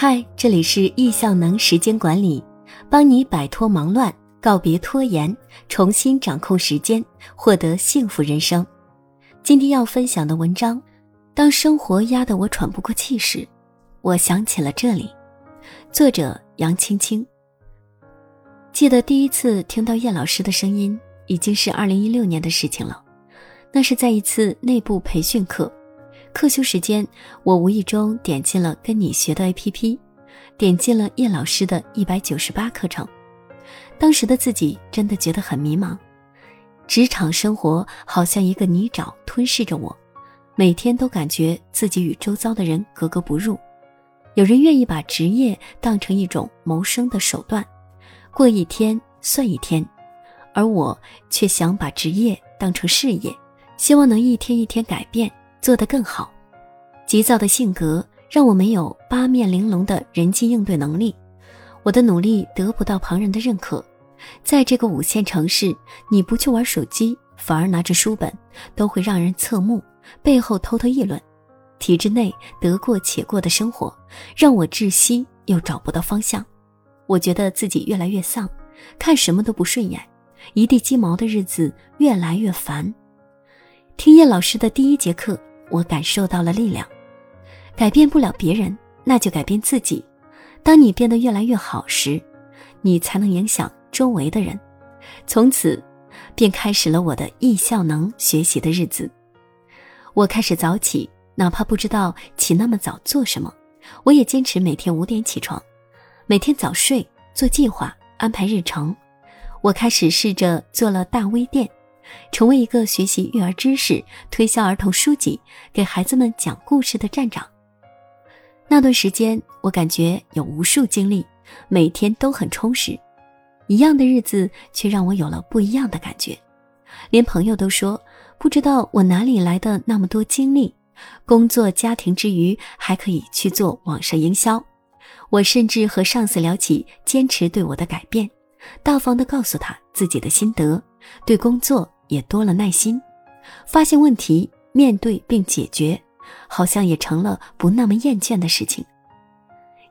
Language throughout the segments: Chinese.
嗨，这里是易效能时间管理，帮你摆脱忙乱，告别拖延，重新掌控时间，获得幸福人生。今天要分享的文章：当生活压得我喘不过气时，我想起了这里。作者杨青青。记得第一次听到叶老师的声音，已经是二零一六年的事情了。那是在一次内部培训课。课休时间，我无意中点进了跟你学的 APP，点进了叶老师的一百九十八课程。当时的自己真的觉得很迷茫，职场生活好像一个泥沼吞噬着我，每天都感觉自己与周遭的人格格不入。有人愿意把职业当成一种谋生的手段，过一天算一天，而我却想把职业当成事业，希望能一天一天改变。做得更好，急躁的性格让我没有八面玲珑的人际应对能力，我的努力得不到旁人的认可。在这个五线城市，你不去玩手机，反而拿着书本，都会让人侧目，背后偷偷议论。体制内得过且过的生活，让我窒息又找不到方向。我觉得自己越来越丧，看什么都不顺眼，一地鸡毛的日子越来越烦。听叶老师的第一节课。我感受到了力量，改变不了别人，那就改变自己。当你变得越来越好时，你才能影响周围的人。从此，便开始了我的易效能学习的日子。我开始早起，哪怕不知道起那么早做什么，我也坚持每天五点起床，每天早睡，做计划，安排日程。我开始试着做了大微店。成为一个学习育儿知识、推销儿童书籍、给孩子们讲故事的站长。那段时间，我感觉有无数精力，每天都很充实。一样的日子，却让我有了不一样的感觉。连朋友都说，不知道我哪里来的那么多精力，工作家庭之余还可以去做网上营销。我甚至和上司聊起坚持对我的改变，大方地告诉他自己的心得，对工作。也多了耐心，发现问题，面对并解决，好像也成了不那么厌倦的事情。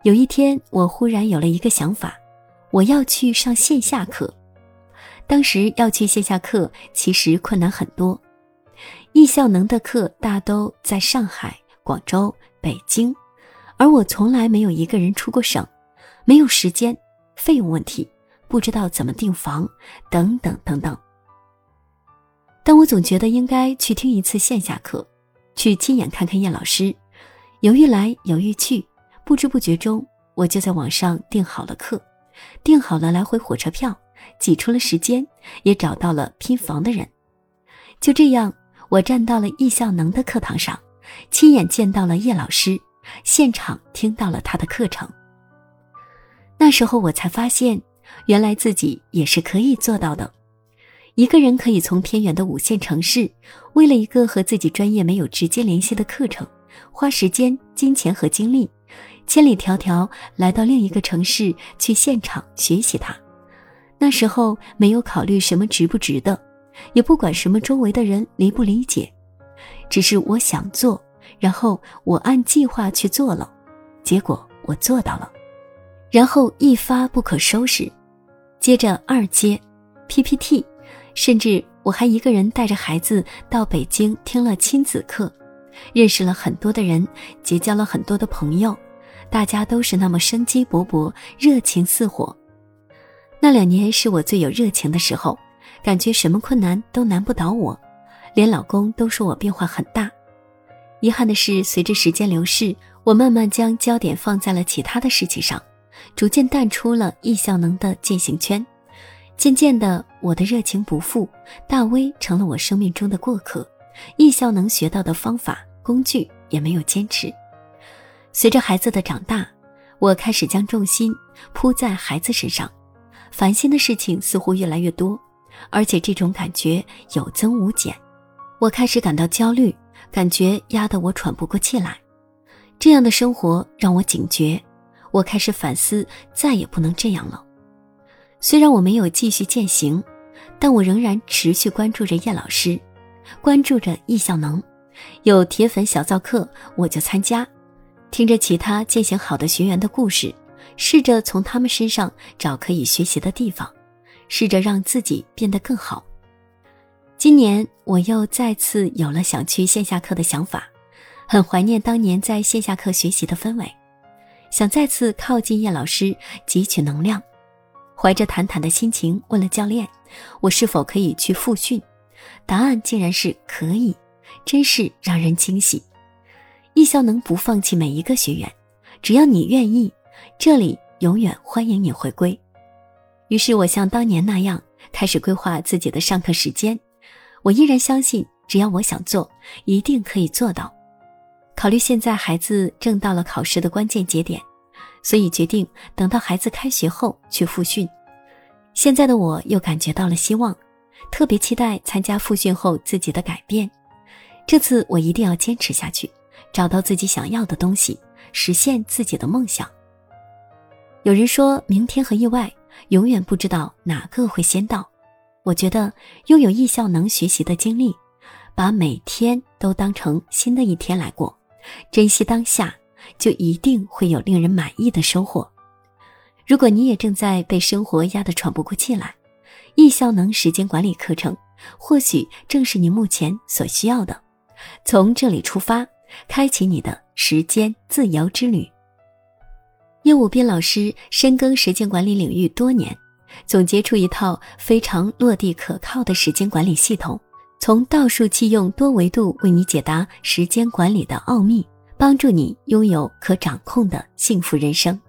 有一天，我忽然有了一个想法，我要去上线下课。当时要去线下课，其实困难很多。易效能的课大都在上海、广州、北京，而我从来没有一个人出过省，没有时间，费用问题，不知道怎么订房，等等等等。但我总觉得应该去听一次线下课，去亲眼看看叶老师。犹豫来犹豫去，不知不觉中，我就在网上订好了课，订好了来回火车票，挤出了时间，也找到了拼房的人。就这样，我站到了易效能的课堂上，亲眼见到了叶老师，现场听到了他的课程。那时候我才发现，原来自己也是可以做到的。一个人可以从偏远的五线城市，为了一个和自己专业没有直接联系的课程，花时间、金钱和精力，千里迢迢来到另一个城市去现场学习它。那时候没有考虑什么值不值得，也不管什么周围的人理不理解，只是我想做，然后我按计划去做了，结果我做到了，然后一发不可收拾。接着二阶，PPT。甚至我还一个人带着孩子到北京听了亲子课，认识了很多的人，结交了很多的朋友，大家都是那么生机勃勃、热情似火。那两年是我最有热情的时候，感觉什么困难都难不倒我，连老公都说我变化很大。遗憾的是，随着时间流逝，我慢慢将焦点放在了其他的事情上，逐渐淡出了易效能的践行圈。渐渐的，我的热情不复，大威成了我生命中的过客，艺校能学到的方法工具也没有坚持。随着孩子的长大，我开始将重心扑在孩子身上，烦心的事情似乎越来越多，而且这种感觉有增无减。我开始感到焦虑，感觉压得我喘不过气来。这样的生活让我警觉，我开始反思，再也不能这样了。虽然我没有继续践行，但我仍然持续关注着叶老师，关注着易效能。有铁粉小灶课，我就参加；听着其他践行好的学员的故事，试着从他们身上找可以学习的地方，试着让自己变得更好。今年我又再次有了想去线下课的想法，很怀念当年在线下课学习的氛围，想再次靠近叶老师汲取能量。怀着忐忑的心情问了教练：“我是否可以去复训？”答案竟然是可以，真是让人惊喜。艺校能不放弃每一个学员，只要你愿意，这里永远欢迎你回归。于是我像当年那样开始规划自己的上课时间。我依然相信，只要我想做，一定可以做到。考虑现在孩子正到了考试的关键节点，所以决定等到孩子开学后去复训。现在的我又感觉到了希望，特别期待参加复训后自己的改变。这次我一定要坚持下去，找到自己想要的东西，实现自己的梦想。有人说明天和意外，永远不知道哪个会先到。我觉得拥有艺校能学习的经历，把每天都当成新的一天来过，珍惜当下，就一定会有令人满意的收获。如果你也正在被生活压得喘不过气来，艺校能时间管理课程或许正是你目前所需要的。从这里出发，开启你的时间自由之旅。叶武斌老师深耕时间管理领域多年。总结出一套非常落地可靠的时间管理系统，从倒数器用多维度为你解答时间管理的奥秘，帮助你拥有可掌控的幸福人生。